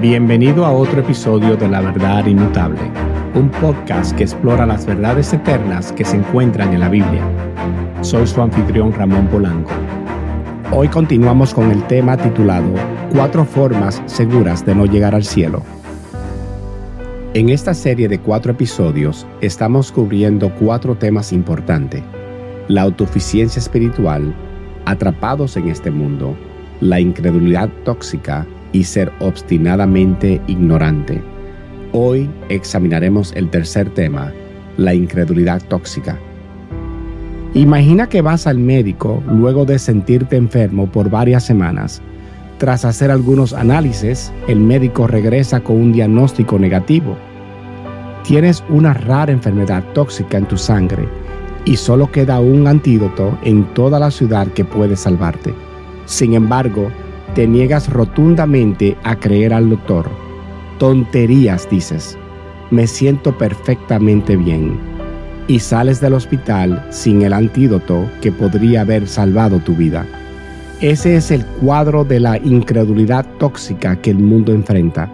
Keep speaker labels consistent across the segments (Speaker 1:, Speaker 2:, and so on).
Speaker 1: Bienvenido a otro episodio de La Verdad Inmutable, un podcast que explora las verdades eternas que se encuentran en la Biblia. Soy su anfitrión Ramón Polanco. Hoy continuamos con el tema titulado Cuatro formas seguras de no llegar al cielo. En esta serie de cuatro episodios estamos cubriendo cuatro temas importantes. La autosuficiencia espiritual, atrapados en este mundo, la incredulidad tóxica y ser obstinadamente ignorante. Hoy examinaremos el tercer tema, la incredulidad tóxica. Imagina que vas al médico luego de sentirte enfermo por varias semanas. Tras hacer algunos análisis, el médico regresa con un diagnóstico negativo. Tienes una rara enfermedad tóxica en tu sangre y solo queda un antídoto en toda la ciudad que puede salvarte. Sin embargo, te niegas rotundamente a creer al doctor. Tonterías, dices. Me siento perfectamente bien. Y sales del hospital sin el antídoto que podría haber salvado tu vida. Ese es el cuadro de la incredulidad tóxica que el mundo enfrenta.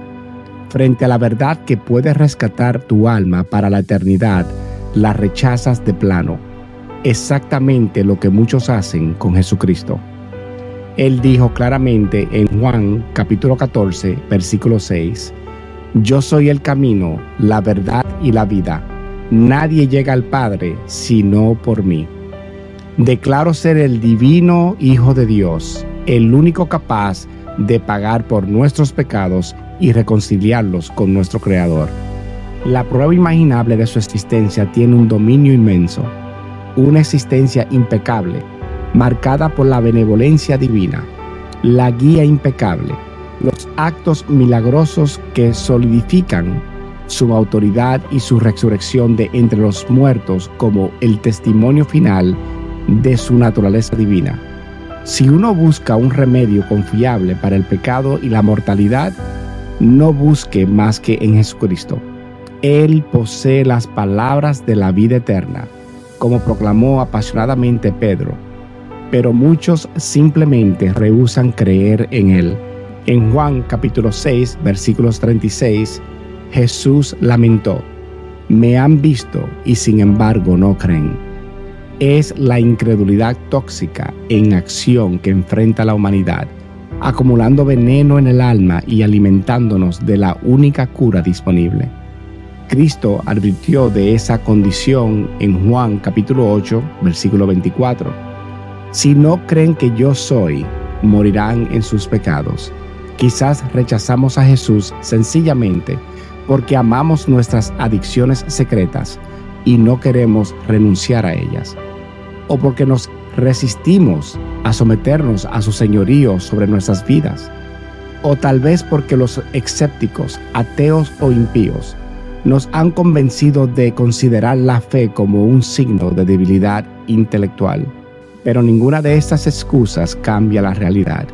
Speaker 1: Frente a la verdad que puede rescatar tu alma para la eternidad, la rechazas de plano. Exactamente lo que muchos hacen con Jesucristo. Él dijo claramente en Juan capítulo 14, versículo 6, Yo soy el camino, la verdad y la vida. Nadie llega al Padre sino por mí. Declaro ser el divino Hijo de Dios, el único capaz de pagar por nuestros pecados y reconciliarlos con nuestro Creador. La prueba imaginable de su existencia tiene un dominio inmenso, una existencia impecable marcada por la benevolencia divina, la guía impecable, los actos milagrosos que solidifican su autoridad y su resurrección de entre los muertos como el testimonio final de su naturaleza divina. Si uno busca un remedio confiable para el pecado y la mortalidad, no busque más que en Jesucristo. Él posee las palabras de la vida eterna, como proclamó apasionadamente Pedro pero muchos simplemente rehusan creer en Él. En Juan capítulo 6, versículos 36, Jesús lamentó, me han visto y sin embargo no creen. Es la incredulidad tóxica en acción que enfrenta la humanidad, acumulando veneno en el alma y alimentándonos de la única cura disponible. Cristo advirtió de esa condición en Juan capítulo 8, versículo 24 si no creen que yo soy, morirán en sus pecados. Quizás rechazamos a Jesús sencillamente porque amamos nuestras adicciones secretas y no queremos renunciar a ellas. O porque nos resistimos a someternos a su señorío sobre nuestras vidas. O tal vez porque los escépticos, ateos o impíos nos han convencido de considerar la fe como un signo de debilidad intelectual. Pero ninguna de estas excusas cambia la realidad.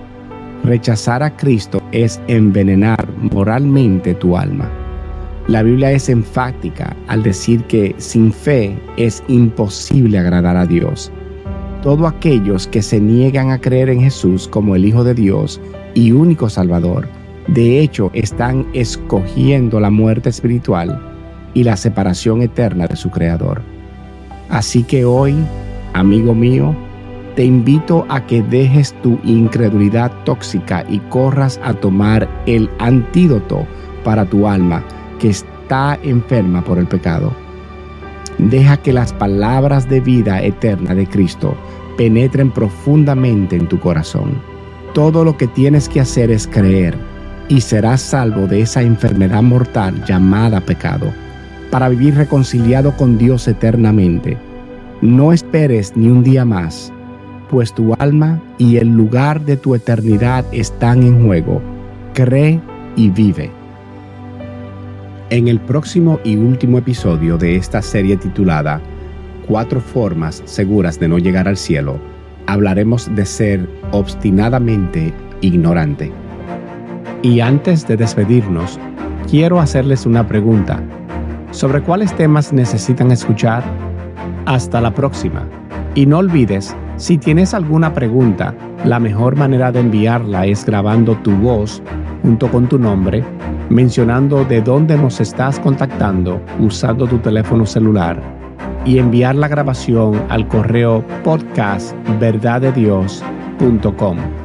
Speaker 1: Rechazar a Cristo es envenenar moralmente tu alma. La Biblia es enfática al decir que sin fe es imposible agradar a Dios. Todos aquellos que se niegan a creer en Jesús como el Hijo de Dios y único Salvador, de hecho están escogiendo la muerte espiritual y la separación eterna de su Creador. Así que hoy, amigo mío, te invito a que dejes tu incredulidad tóxica y corras a tomar el antídoto para tu alma que está enferma por el pecado. Deja que las palabras de vida eterna de Cristo penetren profundamente en tu corazón. Todo lo que tienes que hacer es creer y serás salvo de esa enfermedad mortal llamada pecado, para vivir reconciliado con Dios eternamente. No esperes ni un día más pues tu alma y el lugar de tu eternidad están en juego. Cree y vive. En el próximo y último episodio de esta serie titulada Cuatro formas seguras de no llegar al cielo, hablaremos de ser obstinadamente ignorante. Y antes de despedirnos, quiero hacerles una pregunta. ¿Sobre cuáles temas necesitan escuchar? Hasta la próxima. Y no olvides si tienes alguna pregunta, la mejor manera de enviarla es grabando tu voz junto con tu nombre, mencionando de dónde nos estás contactando usando tu teléfono celular y enviar la grabación al correo podcast verdadedios.com